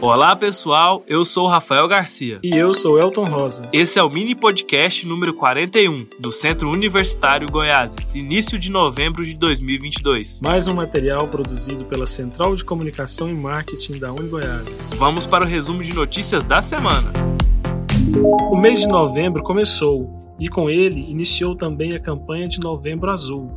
Olá pessoal, eu sou o Rafael Garcia. E eu sou Elton Rosa. Esse é o mini podcast número 41 do Centro Universitário Goiás, início de novembro de 2022. Mais um material produzido pela Central de Comunicação e Marketing da Unigoiás. Vamos para o resumo de notícias da semana. O mês de novembro começou e com ele iniciou também a campanha de Novembro Azul,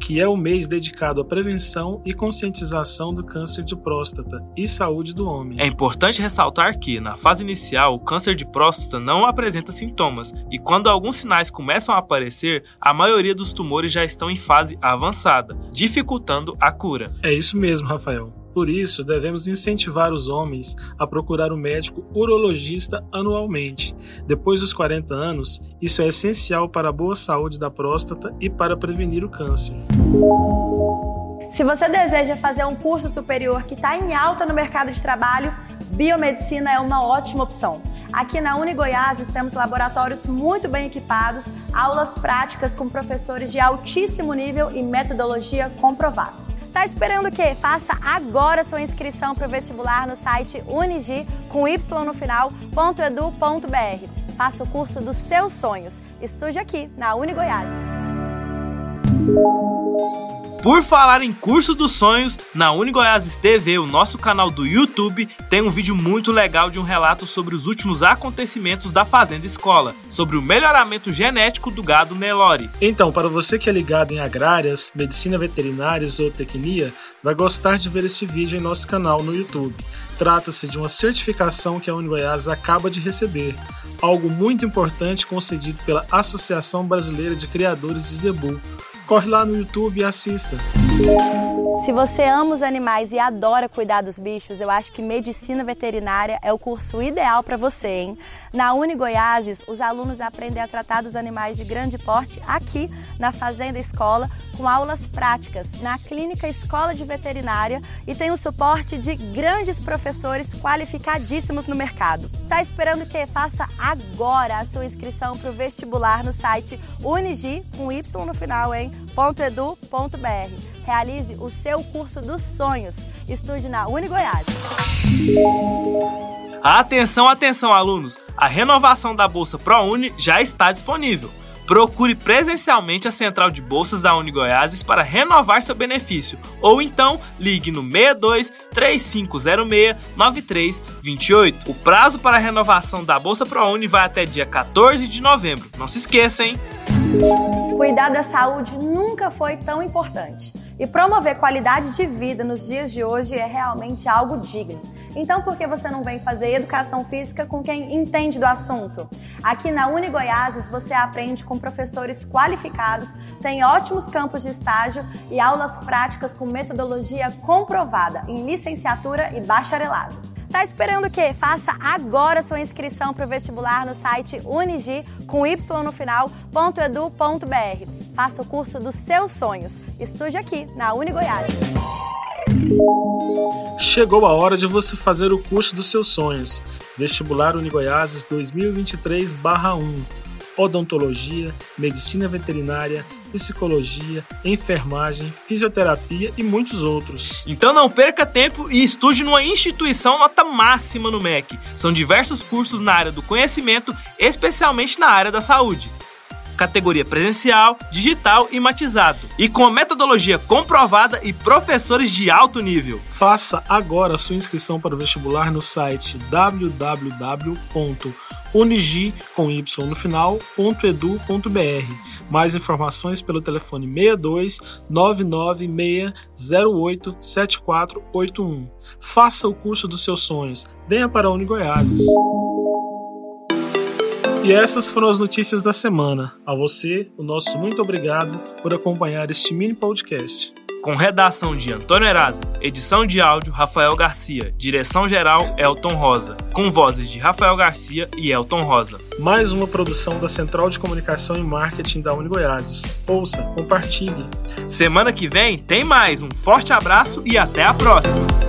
que é o mês dedicado à prevenção e conscientização do câncer de próstata e saúde do homem. É importante ressaltar que, na fase inicial, o câncer de próstata não apresenta sintomas e, quando alguns sinais começam a aparecer, a maioria dos tumores já estão em fase avançada, dificultando a cura. É isso mesmo, Rafael. Por isso, devemos incentivar os homens a procurar o um médico urologista anualmente. Depois dos 40 anos, isso é essencial para a boa saúde da próstata e para prevenir o câncer. Se você deseja fazer um curso superior que está em alta no mercado de trabalho, biomedicina é uma ótima opção. Aqui na Uni Goiás temos laboratórios muito bem equipados, aulas práticas com professores de altíssimo nível e metodologia comprovada. Tá esperando o quê? Faça agora sua inscrição para o vestibular no site unigi com y no final, .edu.br. Faça o curso dos seus sonhos. Estude aqui na Uni Goiás. Por falar em curso dos sonhos, na Unigoiás TV, o nosso canal do YouTube, tem um vídeo muito legal de um relato sobre os últimos acontecimentos da Fazenda Escola, sobre o melhoramento genético do gado Nelore. Então, para você que é ligado em agrárias, medicina veterinária zootecnia, vai gostar de ver este vídeo em nosso canal no YouTube. Trata-se de uma certificação que a Unigoiás acaba de receber, algo muito importante concedido pela Associação Brasileira de Criadores de Zebu corre lá no YouTube e assista. Se você ama os animais e adora cuidar dos bichos, eu acho que medicina veterinária é o curso ideal para você, hein? Na Uni Goiáses, os alunos aprendem a tratar dos animais de grande porte aqui na Fazenda Escola, com aulas práticas na Clínica Escola de Veterinária e tem o suporte de grandes professores qualificadíssimos no mercado. Tá esperando que? Faça agora a sua inscrição para o vestibular no site unigi, com Y no final, hein? .edu.br realize o seu curso dos sonhos. Estude na Uni Goiás. Atenção, atenção, alunos! A renovação da Bolsa ProUni já está disponível. Procure presencialmente a central de bolsas da Uni Goiás para renovar seu benefício, ou então ligue no 62 3506 9328. O prazo para a renovação da Bolsa ProUni vai até dia 14 de novembro. Não se esqueça, hein? Cuidar da saúde nunca foi tão importante. E promover qualidade de vida nos dias de hoje é realmente algo digno. Então, por que você não vem fazer educação física com quem entende do assunto? Aqui na Uni Goiás, você aprende com professores qualificados, tem ótimos campos de estágio e aulas práticas com metodologia comprovada em licenciatura e bacharelado. Tá esperando o quê? Faça agora sua inscrição para o vestibular no site unigi com y no final, .edu.br. Faça o curso dos seus sonhos. Estude aqui na Uni Goiás. Chegou a hora de você fazer o curso dos seus sonhos. Vestibular Unigoiases 2023/1. Odontologia, medicina veterinária, psicologia, enfermagem, fisioterapia e muitos outros. Então não perca tempo e estude numa instituição nota máxima no MEC. São diversos cursos na área do conhecimento, especialmente na área da saúde categoria presencial, digital e matizado, e com metodologia comprovada e professores de alto nível. Faça agora sua inscrição para o vestibular no site www.unigi com y no final.edu.br. Mais informações pelo telefone 62 99608 7481. Faça o curso dos seus sonhos. Venha para a Unigoiases. E essas foram as notícias da semana. A você, o nosso muito obrigado por acompanhar este mini podcast. Com redação de Antônio Erasmo, edição de áudio Rafael Garcia, direção geral Elton Rosa, com vozes de Rafael Garcia e Elton Rosa. Mais uma produção da Central de Comunicação e Marketing da Uni Goiás. Ouça, compartilhe. Semana que vem tem mais. Um forte abraço e até a próxima.